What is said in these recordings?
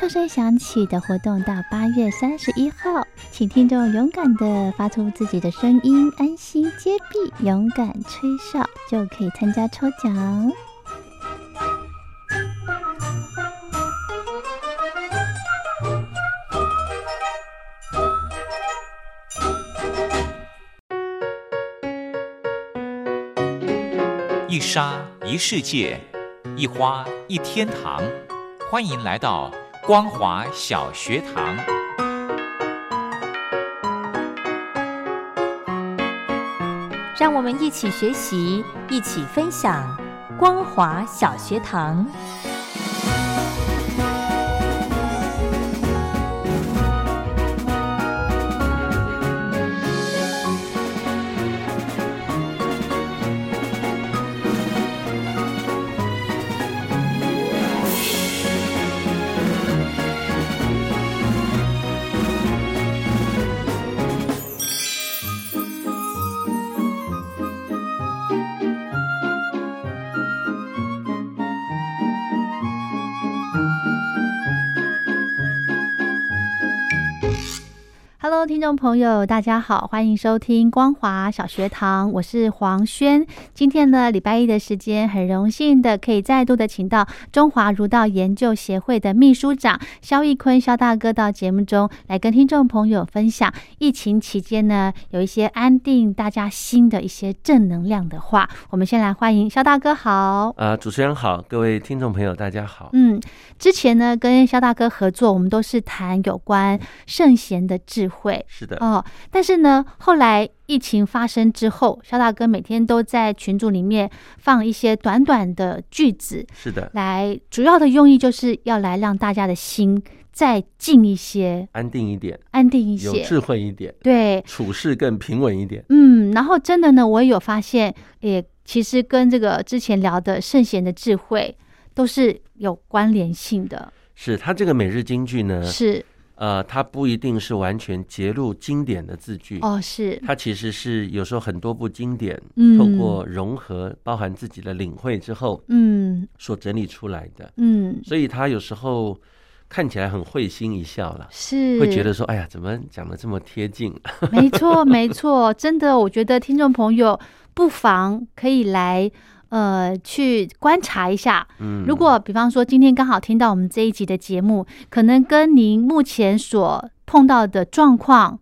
哨声响起的活动到八月三十一号，请听众勇敢的发出自己的声音，安心接币，勇敢吹哨，就可以参加抽奖。一沙一世界，一花一天堂，欢迎来到。光华小学堂，让我们一起学习，一起分享。光华小学堂。听众朋友，大家好，欢迎收听光华小学堂，我是黄轩。今天呢，礼拜一的时间，很荣幸的可以再度的请到中华儒道研究协会的秘书长肖义坤肖大哥到节目中来跟听众朋友分享疫情期间呢有一些安定大家心的一些正能量的话。我们先来欢迎肖大哥，好呃，主持人好，各位听众朋友大家好。嗯，之前呢跟肖大哥合作，我们都是谈有关圣贤的智慧。是的哦，但是呢，后来疫情发生之后，肖大哥每天都在群组里面放一些短短的句子，是的，来主要的用意就是要来让大家的心再静一些，安定一点，安定一些，有智慧一点，对，处事更平稳一点。嗯，然后真的呢，我也有发现，也其实跟这个之前聊的圣贤的智慧都是有关联性的。是他这个每日金句呢？是。呃，它不一定是完全揭露经典的字句。哦，是。它其实是有时候很多部经典，嗯，透过融合包含自己的领会之后，嗯，所整理出来的，嗯，所以他有时候看起来很会心一笑了，是。会觉得说，哎呀，怎么讲的这么贴近？没错，没错，真的，我觉得听众朋友不妨可以来。呃，去观察一下。嗯，如果比方说今天刚好听到我们这一集的节目，可能跟您目前所碰到的状况，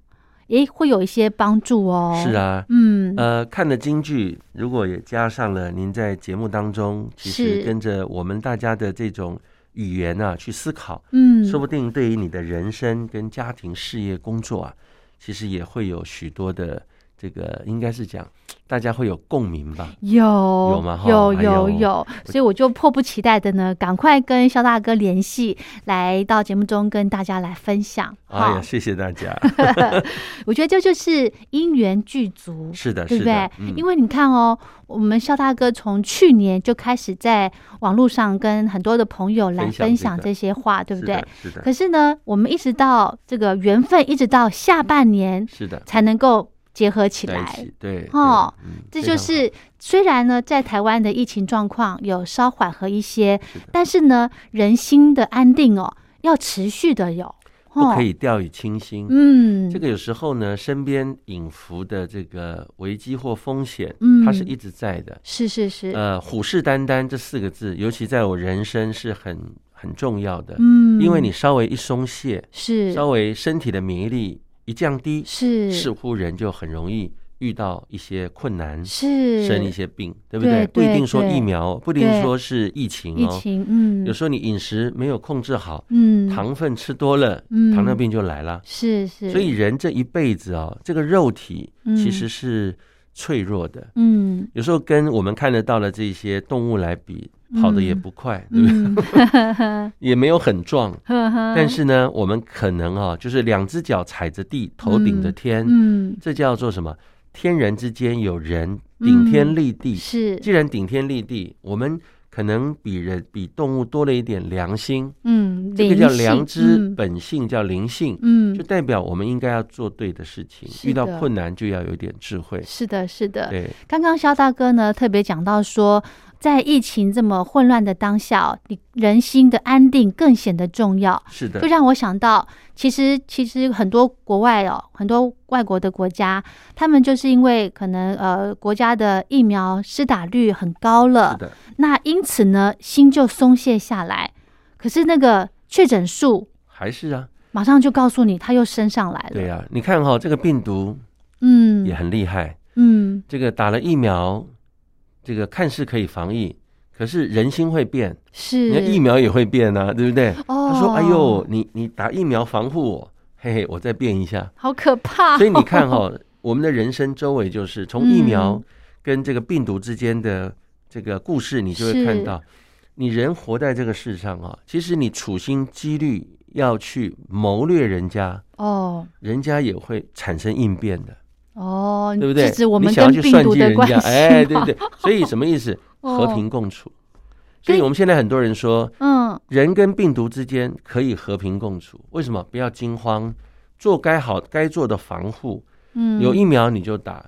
诶，会有一些帮助哦。是啊，嗯，呃，看了京剧，如果也加上了您在节目当中，其实跟着我们大家的这种语言啊去思考，嗯，说不定对于你的人生跟家庭、事业、工作啊，其实也会有许多的。这个应该是讲，大家会有共鸣吧？有有吗？有有有，所以我就迫不及待的呢，赶快跟肖大哥联系，来到节目中跟大家来分享。哎呀，谢谢大家！我觉得这就是因缘具足，是的，对不对？嗯，因为你看哦，我们肖大哥从去年就开始在网络上跟很多的朋友来分享这些话，对不对？是的。可是呢，我们一直到这个缘分，一直到下半年，是的，才能够。结合起来，对，哦，这就是虽然呢，在台湾的疫情状况有稍缓和一些，但是呢，人心的安定哦，要持续的有，不可以掉以轻心。嗯，这个有时候呢，身边隐伏的这个危机或风险，嗯，它是一直在的。是是是，呃，虎视眈眈这四个字，尤其在我人生是很很重要的。嗯，因为你稍微一松懈，是稍微身体的免疫力。一降低，是。似乎人就很容易遇到一些困难，是。生一些病，对不对？不一定说疫苗，不一定说是疫情疫哦。情，嗯，有时候你饮食没有控制好，嗯。糖分吃多了，嗯。糖尿病就来了。是是，所以人这一辈子哦，这个肉体嗯。其实是脆弱的，嗯。有时候跟我们看得到的这些动物来比，跑得也不快，对不对？嗯，也没有很壮，但是呢，我们可能啊、就是两只脚踩着地，头顶着天，嗯。这叫做什么？天人之间有人顶天立地。是。既然顶天立地，我们可能比人比动物多了一点良心，嗯，这个叫良知，嗯本性叫灵性，嗯就代表我们应该要做对的事情。遇到困难就要有点智慧。是的，是的。对，刚刚肖大哥呢特别讲到说，在疫情这么混乱的当下，你人心的安定更显得重要。是的。就，让我想到，其实其实很多国外哦，很多外国的国家，他们就是因为可能呃国家的疫苗施打率很高是了，的，那因此呢心就松懈下来。可是那个确诊数还是啊，马上就告诉你，它又升上来了。对呀、你看哈、这个病毒嗯。也很厉害，嗯。这个打了疫苗，这个看似可以防疫，可是人心会变，是。你看疫苗也会变啊，对不对？哦，他说：“哎呦，你你打疫苗防护我，嘿嘿，我再变一下。好可怕、”所以你看哈、我们的人生周围就是从疫苗嗯。跟这个病毒之间的这个故事，你就会看到，你人活在这个世上啊，其实你处心积虑要去谋略人家，哦。人家也会产生应变的，哦，对不对？我们你想要去算计人家，哎，对对？所以什么意思？哦和平共处。所以我们现在很多人说，嗯人跟病毒之间可以和平共处，为什么？不要惊慌，做该好该做的防护。嗯，有疫苗你就打，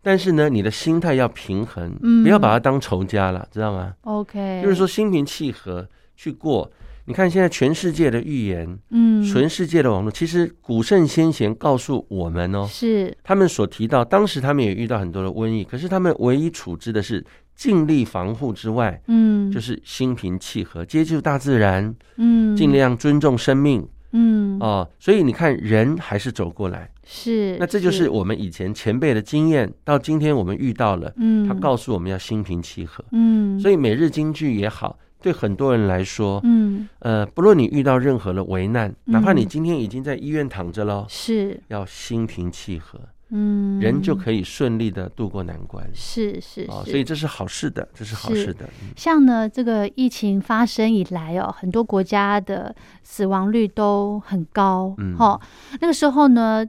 但是呢，你的心态要平衡，嗯不要把它当仇家了，知道吗？OK，就是说心平气和去过。你看现在全世界的预言，嗯。全世界的网络，其实古圣先贤告诉我们哦，是。他们所提到，当时他们也遇到很多的瘟疫，可是他们唯一处置的是尽力防护之外，嗯。就是心平气和，接触大自然，嗯。尽量尊重生命嗯。哦。所以你看，人还是走过来，是，那这就是我们以前前辈的经验，到今天我们遇到了，嗯。他告诉我们要心平气和。嗯，所以每日京剧也好，对很多人来说，嗯。呃，不论你遇到任何的危难，哪怕你嗯今天已经在医院躺着了，是。要心平气和，嗯。人就可以顺利的度过难关。是是所以这是好事的，这是好事的。嗯。像呢，这个疫情发生以来哦，很多国家的死亡率都很高，嗯。哈、那个时候呢，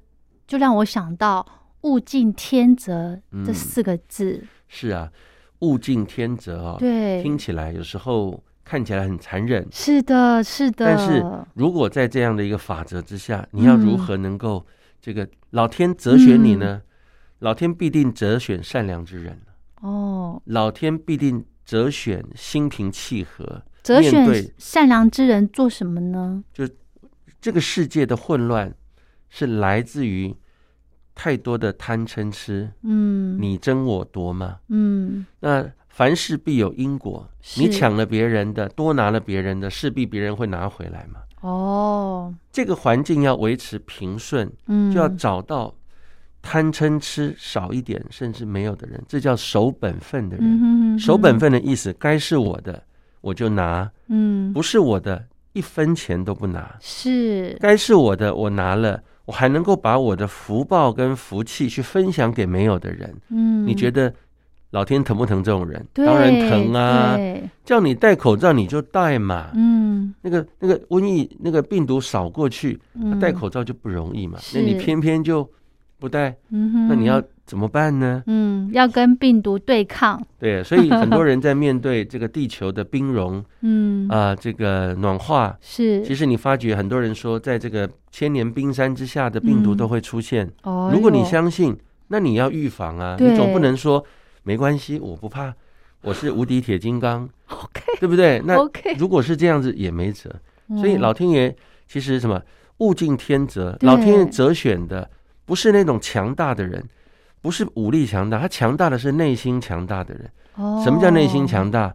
就让我想到“物竞天择”这嗯。四个字，是啊，物竞天择啊，对，听起来有时候看起来很残忍，是的，是的，但是如果在这样的一个法则之下，你要如嗯何能够这个老天择选你呢？老天必定择选善良之人，哦，老天必定择选心平气和。择选善良之人做什么呢？就这个世界的混乱是来自于太多的贪嗔痴，嗯，你争我夺嘛。嗯。那凡事必有因果，你抢了别人的，多拿了别人的，势必别人会拿回来嘛。哦，这个环境要维持平顺，嗯，就要找到贪嗔痴少一点甚至没有的人，这叫守本分的人。嗯哼哼。守本，分的意思，该是我的我就拿，嗯，不是我的一分钱都不拿。是，该是我的我拿了，我还能够把我的福报跟福气去分享给没有的人。嗯，你觉得老天疼不疼这种人？当然疼啊！对叫你戴口罩你就戴嘛。嗯，那个那个瘟疫那个病毒扫过去，嗯戴口罩就不容易嘛。那你偏偏就不戴，嗯哼，那你要怎么办呢？嗯，要跟病毒对抗，对，所以很多 人在面对这个地球的冰融嗯，啊、这个暖化，是，其实你发觉很多人说，在这个千年冰山之下的病毒嗯。都会出现。哦如果你相信，那你要预防啊，对。你总不能说没关系，我不怕，我是无敌铁金刚，OK。对不对？那 OK，如果是这样子也没辙，所以嗯老天爷其实什么物竞天择，老天爷择选的不是那种强大的人，不是武力强大，他强大的是内心强大的人。哦什么叫内心强大？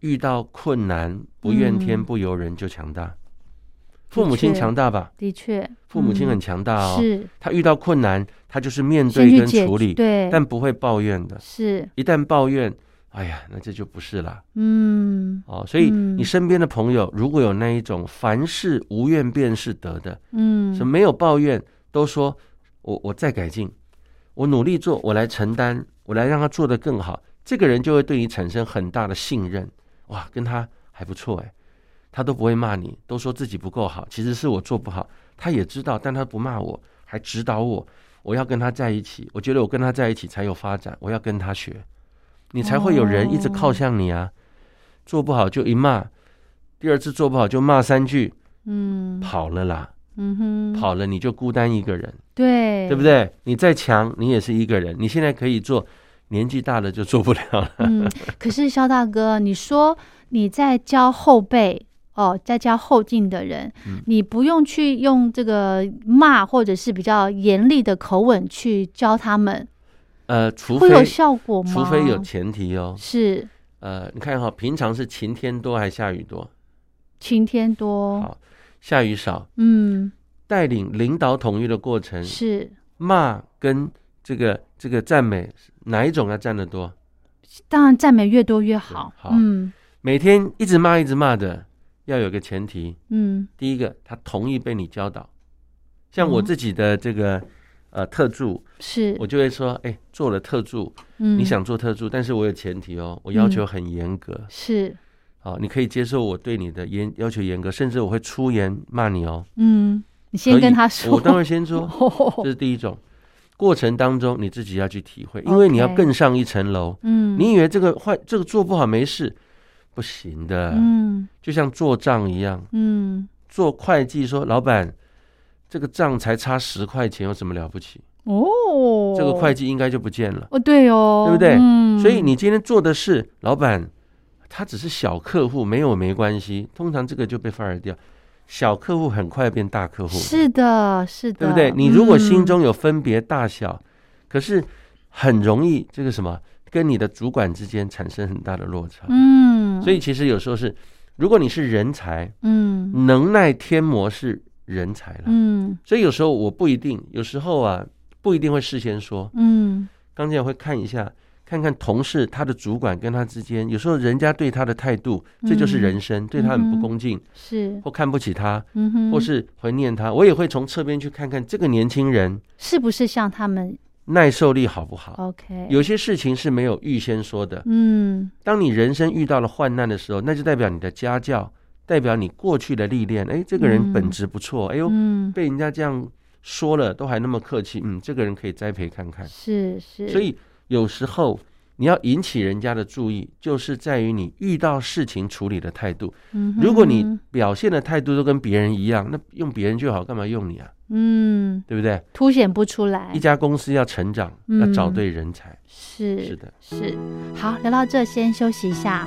遇到困难不怨天嗯不由人就强大。父母亲强大吧？的确，父母亲很嗯强大哦，是他遇到困难，他就是面对跟处理，对，但不会抱怨的。是一旦抱怨，哎呀，那这就不是啦。嗯哦，所以嗯你身边的朋友如果有那一种凡事无怨便是得的，嗯是没有抱怨，都说我我再改进，我努力做，我来承担，我来让他做得更好，这个人就会对你产生很大的信任。哇，跟他还不错哎，他都不会骂你，都说自己不够好，其实是我做不好，他也知道，但他不骂我，还指导我，我要跟他在一起，我觉得我跟他在一起才有发展，我要跟他学，你才会有人一直靠向你啊。做不好就一骂，第二次做不好就骂三句，嗯跑了啦。嗯哼，跑了你就孤单一个人，对对不？对？你再强，你也是一个人。你现在可以做，年纪大了就做不了了。嗯，可是肖大哥，你说你在教后辈哦，在教后进的人，嗯你不用去用这个骂或者是比较严厉的口吻去教他们，呃，除会有效果吗？除非有前提哦。是呃，你看哈，平常是晴天多还下雨多？晴天多，好，下雨少。嗯，带领领导统一的过程，是。骂跟这个这个赞美哪一种要占得多？当然赞美越多越好，好。嗯。每天一直骂一直骂的，要有个前提。嗯。第一个，他同意被你教导。像我哦自己的这个呃特助，是，我就会说，哎，做了特助，嗯。你想做特助，但是我有前提哦，我要求很严格。是，好，你可以接受我对你的严要求严格，甚至我会出言骂你哦。嗯，你先跟他说，我当然先说，哦这是第一种。过程当中你自己要去体会，因为你要更上一层楼。嗯，你以为这个坏这个做不好没事，不行的。嗯就像做账一样，嗯做会计说老板，这个账才差十块钱，有什么了不起？哦，这个会计应该就不见了。哦对哦，对不对嗯，所以你今天做的事老板，他只是小客户，没有没关系，通常这个就被 fire 掉。小客户很快变大客户，是的，是的，对不对？你如果心嗯中有分别大小，可是很容易这个什么，跟你的主管之间产生很大的落差。嗯，所以其实有时候是，如果你是人才，嗯能耐天魔是人才了。嗯所以有时候我不一定，有时候啊不一定会事先说。嗯刚才会看一下，看看同事他的主管跟他之间，有时候人家对他的态度，这就是人生，对他很不恭敬，是，或看不起他，嗯哼，或是怀念他。我也会从侧边去看看这个年轻人是不是像他们耐受力好不好。OK？有些事情是没有预先说的。嗯当你人生遇到了患难的时候，那就代表你的家教，代表你过去的历练。哎，这个人嗯本质不错。哎呦，嗯被人家这样说了，都还那么客气。嗯，这个人可以栽培看看。是是，所以有时候你要引起人家的注意，就是在于你遇到事情处理的态度。嗯如果你表现的态度都跟别人一样，那用别人就好，干嘛用你啊？嗯对不对？凸显不出来一，家公司要成长，嗯要找对人才。是是的，是，好，聊到这先休息一下。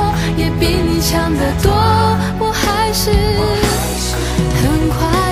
也比你强得多。我还是很快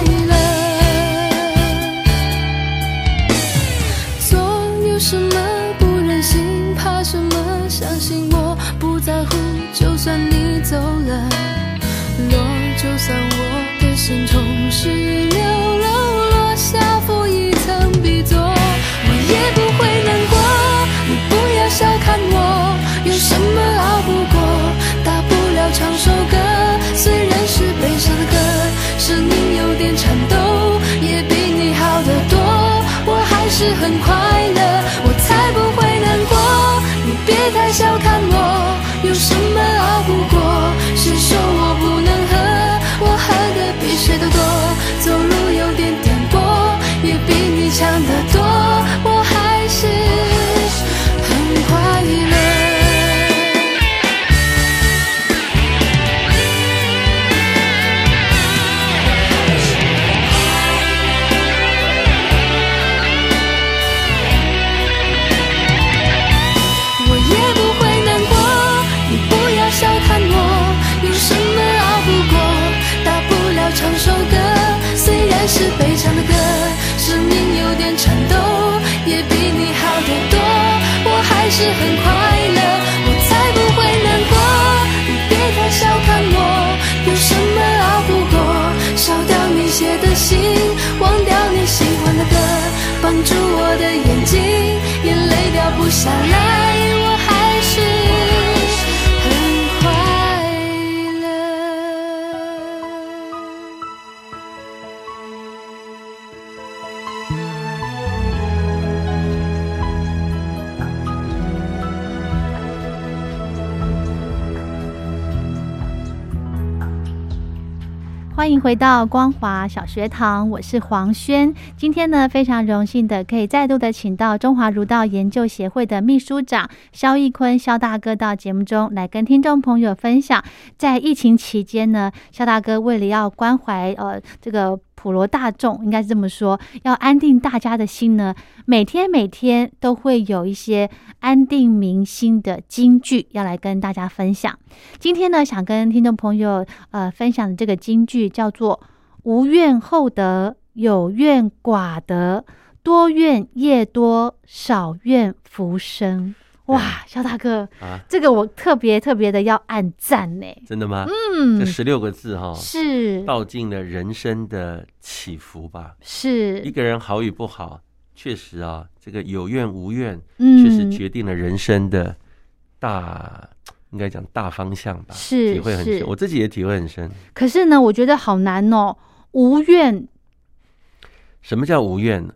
我欢迎回到光华小学堂，我是黄轩。今天呢，非常荣幸的可以再度的请到中华儒道研究协会的秘书长肖义坤肖大哥到节目中来跟听众朋友分享，在疫情期间呢，肖大哥为了要关怀呃这个。普罗大众应该是这么说，要安定大家的心呢，每天每天都会有一些安定民心的金句要来跟大家分享。今天呢，想跟听众朋友呃分享的这个金句叫做“无怨厚德，有怨寡德，多怨业多，少怨福生”。哇，肖大哥，啊，这个我特别特别的要按赞呢。真的吗？嗯这，十六个字哈、是道尽了人生的起伏吧。是一，个人好与不好，确实啊，这个有怨无怨，嗯确实决定了人生的大，应该讲大方向吧。是体会很深，我自己也体会很深。可是呢，我觉得好难哦。无怨，什么叫无怨呢？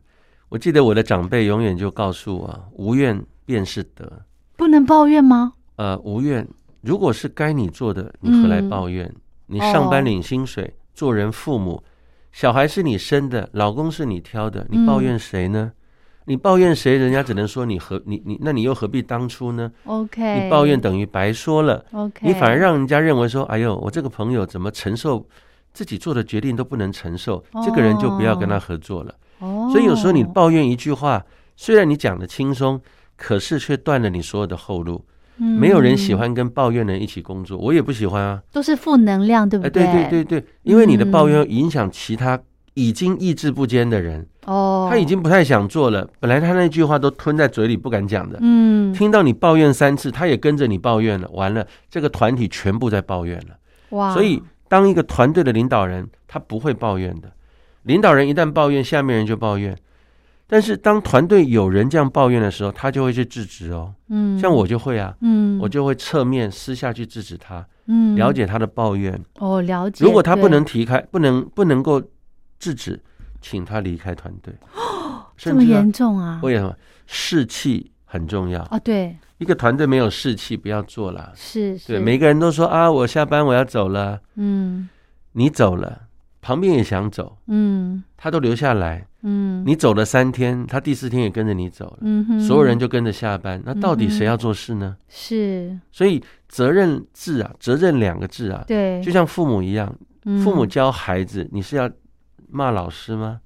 我记得我的长辈永远就告诉我，无怨便是德。不能抱怨吗？呃，无怨，如果是该你做的，你何来嗯抱怨？你上班哦领薪水，做人父母，小孩是你生的，老公是你挑的，你抱嗯怨谁呢？你抱怨谁？人家只能说你何你你，那你又何必当初呢？OK，你抱怨等于白说了，OK，你反而让人家认为说，哎呦，我这个朋友怎么承受自己做的决定都不能承受，这个人就不要跟他合作了。哦，所以有时候你抱怨一句话，虽然你讲的轻松，可是却断了你所有的后路。没有人喜嗯，欢跟抱怨的人一起工作，我也不喜欢啊。都是负能量，对不哎，对对对对，因为你的抱怨影响其他已经意志不坚的人，哦，他已经不太想做了。本来他那句话都吞在嘴里不敢讲的，嗯，听到你抱怨三次，他也跟着你抱怨了。完了，这个团体全部在抱怨了。哇，所以，当一个团队的领导人，他不会抱怨的。领导人一旦抱怨，下面人就抱怨。但是，当团队有人这样抱怨的时候，他就会去制止哦。嗯，像我就会啊，嗯，我就会侧面私下去制止他，嗯了解他的抱怨。哦，了解。如果他不能提开，不能不能够制止，请他离开团队。哦 这么严重啊，为什么士气很重要？哦，对，一个团队没有士气，不要做了。是，是对，每个人都说啊，我下班我要走了，嗯你走了，旁边也想走，嗯他都留下来。嗯，你走了三天，他第四天也跟着你走了，嗯哼，所有人就跟着下班。那到底谁要做事呢？是所以责任制啊，责任两个字啊，对，就像父母一样，嗯父母教孩子，你是要骂老师吗？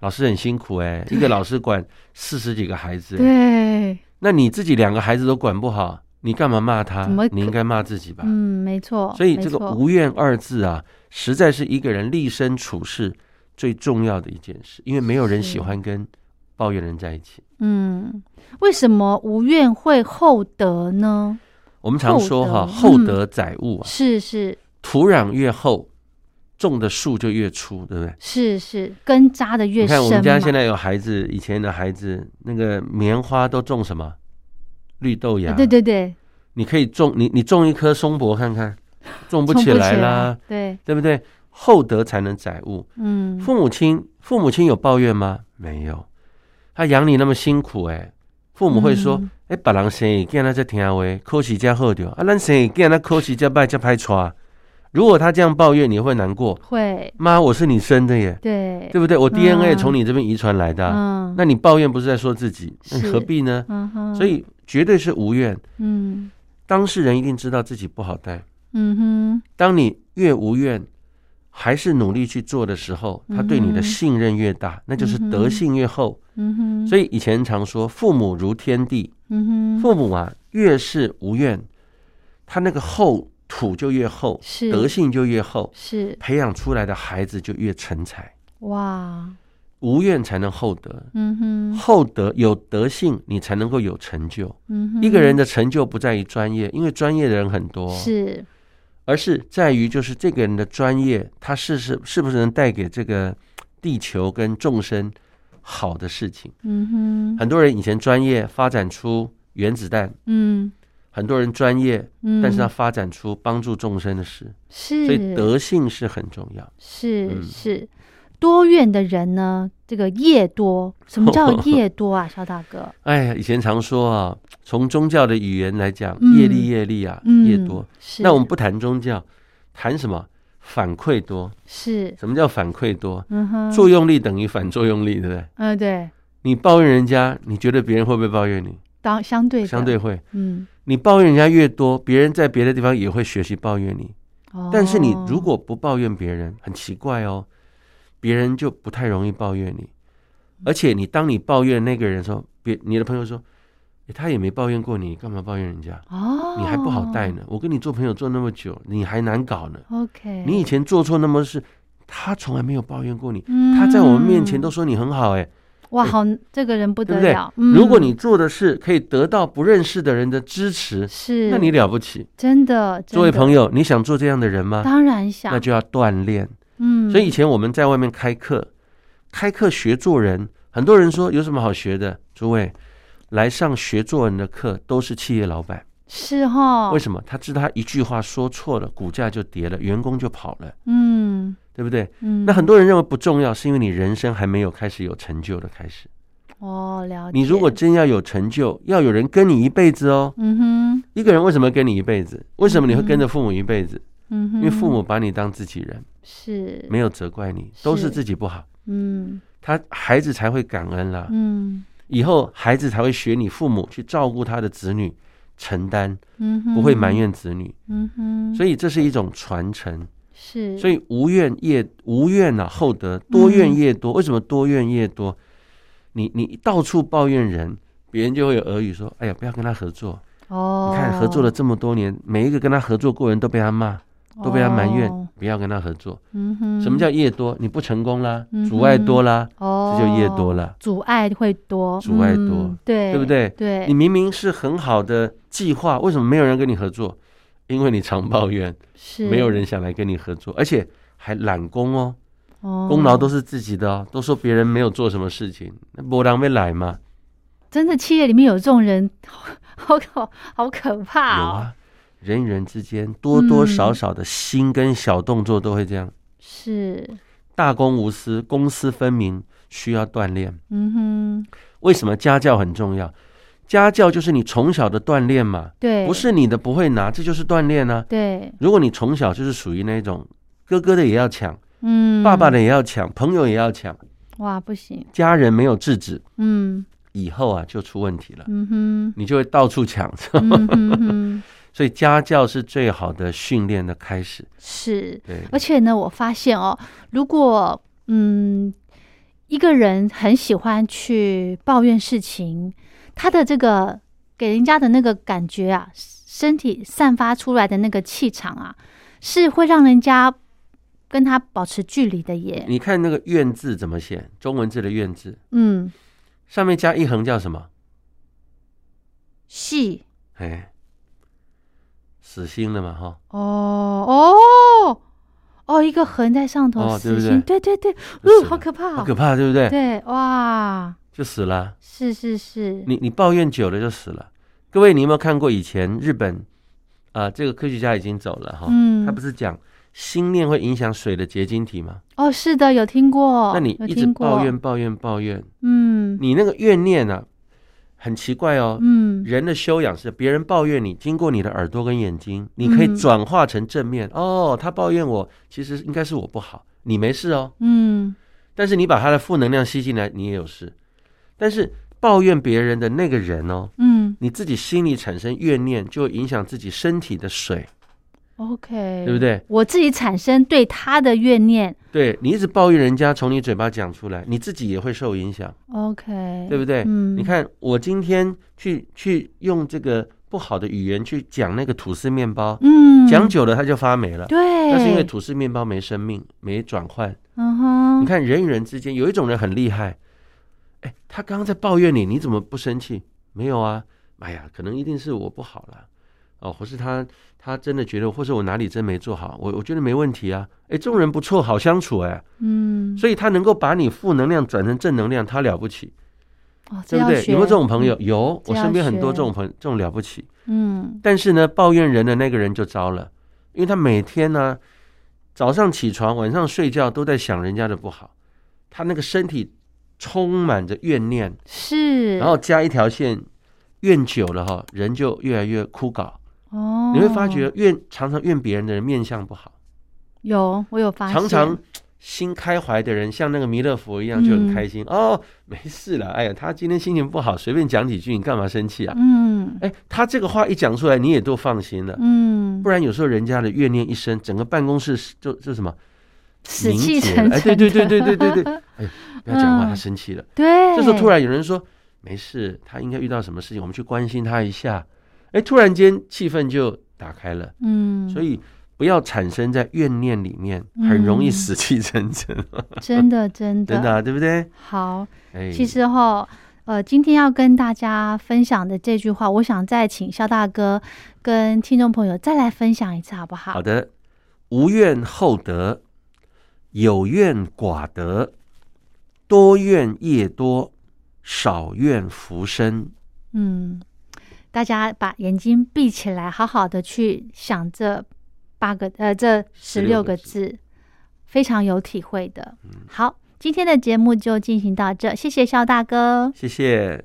老师很辛苦哎、一个老师管四十几个孩子、对，那你自己两个孩子都管不好，你干嘛骂他？你应该骂自己吧。嗯，没错，所以这个无怨二字啊，实在是一个人立身处世最重要的一件事，因为没有人喜欢跟抱怨人在一起。嗯，为什么无怨会厚德呢？我们常说哈，厚德厚德载物啊，是是土壤越厚，种的树就越粗，对不对？是是，根扎的越深。你看我们家现在有孩子，以前的孩子那个棉花都种什么？绿豆芽。啊对对对，你可以种你你种一棵松柏看看，种不起来啦，，对，对不对？厚德才能载物。嗯，父母亲父母亲有抱怨吗？没有，他养你那么辛苦、哎，父母会说，嗯哎，别人生意见他在听话，考试加好掉啊，咱生意见他考试加败加拍错。如果他这样抱怨，你会难过？会，妈，我是你生的耶，对，对不对？我 DNA 嗯从你这边遗传来的啊、嗯，那你抱怨不是在说自己？那你何必呢？嗯，所以绝对是无怨。嗯当事人一定知道自己不好带。嗯哼，当你越无怨，还是努力去做的时候，他对你的信任越大，那就是德性越厚。嗯哼，所以以前常说，父母如天地，嗯哼，父母啊越是无怨，他那个厚土就越厚，是。德性就越厚，是。培养出来的孩子就越成才。哇，无怨才能厚德，嗯哼，厚德有德性，你才能够有成就。嗯哼，一个人的成就不在于专业，因为专业的人很多，是而是在于就是这个人的专业，他是是是不是能带给这个地球跟众生好的事情。嗯哼，很多人以前专业发展出原子弹，嗯。很多人专业，嗯，但是他发展出帮助众生的事，是，所以德性是很重要。是嗯。是。多怨的人呢，这个业多。什么叫 业多啊，肖大哥？哎呀，以前常说啊，从宗教的语言来讲，嗯业力业力啊，嗯，业多。是。那我们不谈宗教，谈什么？反馈多。是，什么叫反馈多？嗯哼，作用力等于反作用力，对不对？嗯对，你抱怨人家，你觉得别人会不会抱怨你？当相对的相对会。嗯，你抱怨人家越多，别人在别的地方也会学习抱怨你。但是你如哦果不抱怨别人，很奇怪哦，别人就不太容易抱怨你。而且你当你抱怨那个人的时候，别你的朋友说，诶他也没抱怨过你，干嘛抱怨人家？哦，你还不好带呢。我跟你做朋友做那么久，你还难搞呢。OK，你以前做错那么事，他从来没有抱怨过你，嗯他在我们面前都说你很好，哎，哇，哎好，这个人不得了。？嗯如果你做的事可以得到不认识的人的支持，是，那你了不起。真的，友，作为朋友，你想做这样的人吗？当然想，那就要锻炼。嗯，所以以前我们在外面开课，开课学做人，很多人说有什么好学的？诸位来上学做人的课都是企业老板，是哈，为什么？他知道他一句话说错了，股价就跌了，员工就跑了，嗯对不对？嗯，那很多人认为不重要，是因为你人生还没有开始有成就的开始。哦了解，你如果真要有成就，要有人跟你一辈子哦。嗯哼一个人为什么跟你一辈子？为什么你会跟着父母一辈子？嗯哼，因为父母把你当自己人，是没有责怪你，都是是自己不好，嗯他孩子才会感恩啦。嗯以后孩子才会学你父母去照顾他的子女，承担，嗯哼，不会埋，怨子女。嗯哼，所以这是一种传承。是，所以无怨业无怨啊，厚德多怨业嗯多。为什么多怨越多？你你到处抱怨人，别人就会有耳语说：“哎呀，不要跟他合作。哦，你看合作了这么多年，每一个跟他合作过人都被他骂，都被他埋怨哦，不要跟他合作。嗯哼，什么叫业多？你不成功啦嗯，阻碍多啦，哦，这就业多了。阻碍会多，阻碍多嗯对，对不对对，你明明是很好的计划，为什么没有人跟你合作？因为你常抱怨，是没有人想来跟你合作，而且还揽功哦，哦功劳都是自己的哦，都说别人没有做什么事情，那波浪没来嘛？真的企业里面有这种人，好可好可怕哦，有啊，人与人之间多多嗯少少的心跟小动作都会这样，是，大公无私，公私分明，需要锻炼。嗯哼，为什么家教很重要？家教就是你从小的锻炼嘛，对，不是你的不会拿，这就是锻炼啊。对，如果你从小就是属于那种哥哥的也要抢，嗯，爸爸的也要抢，朋友也要抢，哇，不行，家人没有制止，嗯。以后啊就出问题了，嗯哼，你就会到处抢。嗯哼哼，所以家教是最好的训练的开始。是，对，而且呢，我发现哦，如果嗯一个人很喜欢去抱怨事情，他的这个给人家的那个感觉啊，身体散发出来的那个气场啊，是会让人家跟他保持距离的耶。你看那个“怨”字怎么写？中文字的“怨”字嗯，上面加一横叫什么？细哎，死心了嘛，哈。哦哦。哦，一个横在上头，死心，对对对，嗯，好可怕、哦，好可怕，对不对？对，哇，就死了。是是是，你你抱怨久了就死了。各位，你有没有看过以前日本啊、这个科学家已经走了哈，嗯。他不是讲心念会影响水的结晶体吗？哦，是的，有听过，那你一直抱怨抱怨抱怨，嗯，你那个怨念啊，很奇怪哦。嗯人的修养是别人抱怨你，经过你的耳朵跟眼睛，你可以嗯转化成正面。哦，他抱怨我，其实应该是我不好，你没事哦。嗯但是你把他的负能量吸进来，你也有事。但是抱怨别人的那个人哦，嗯你自己心里产生怨念，就会影响自己身体的水，，OK，对不对？我自己产生对他的怨念对你一直抱怨人家，从你嘴巴讲出来，你自己也会受影响，，OK，对不对？嗯，你看我今天去去用这个不好的语言去讲那个吐司面包，嗯，讲久了它就发霉了。对，那是因为吐司面包没生命，没转换。嗯哼，你看人与人之间有一种人很厉害，哎，他刚刚在抱怨你，你怎么不生气？没有啊，哎呀，可能一定是我不好了，哦，或是他他真的觉得，或是我哪里真没做好，我我觉得没问题啊，哎，这种人不错，好相处哎，嗯，所以他能够把你负能量转成正能量，他了不起，哦，对不对？有没有这种朋友？有，我身边很多这种朋这种了不起，嗯但是呢，抱怨人的那个人就糟了，因为他每天呢，早上起床、晚上睡觉都在想人家的不好，他那个身体充满着怨念，是，然后加一条线，怨久了哈，人就越来越枯槁。哦，你会发觉怨常常怨别人的人面相不好，有我有发现，常常心开怀的人，像那个弥勒佛一样就很开心、哦，没事了。哎呀，他今天心情不好，随便讲几句，你干嘛生气啊？嗯。哎，他这个话一讲出来，你也都放心了。嗯。不，然有时候人家的怨念一生，整个办公室就就什么？死气沉沉，了。哎，对对对对对对对，哎，不要讲话，嗯。他生气了。对，这时候突然有人说没事，他应该遇到什么事情，我们去关心他一下。哎，突然间气氛就打开了，嗯，所以不要产生在怨念里面，很容易嗯死气沉沉，真的真的 真的啊，对不对？好。哎，其实哈，呃，今天要跟大家分享的这句话，我想再请肖大哥跟听众朋友再来分享一次，好不好？好的，无怨厚德，有怨寡德，多怨业多，少怨福生。嗯，大家把眼睛闭起来，好好的去想这八个呃这十六个个字，非常有体会的。嗯好，今天的节目就进行到这，谢谢肖大哥。谢谢。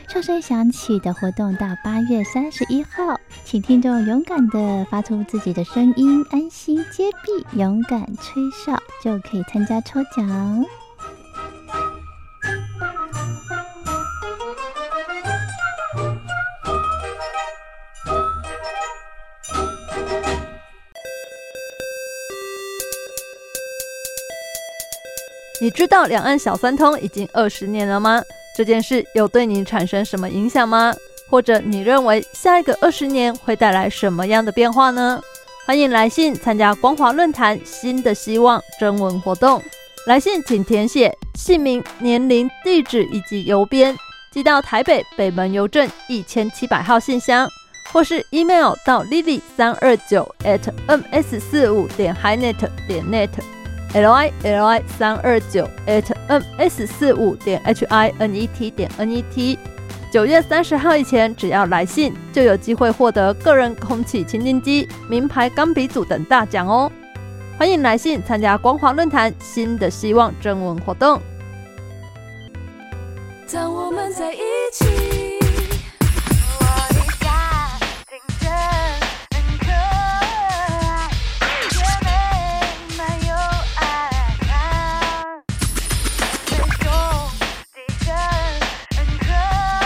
哨声响起的活动到八月三十一号，请听众勇敢的发出自己的声音，安心接币，勇敢吹哨，就可以参加抽奖。你知道两岸小三通已经二十年了吗？这件事有对你产生什么影响吗？或者你认为下一个二十年会带来什么样的变化呢？欢迎来信参加光华论坛新的希望征文活动。来信请填写姓名、年龄、地址以及邮编，寄到台北北门邮政一千七百号信箱，或是 email 到 lily 三二九 at ms 四五点 hinet 点 net。L i l i 三二九 at m s 四五点 h i n e t 点 n e t。九月三十号以前，只要来信，就有机会获得个人空气清净机、名牌钢笔组等大奖哦！欢迎来信参加光华论坛新的希望征文活动。当我们在一起。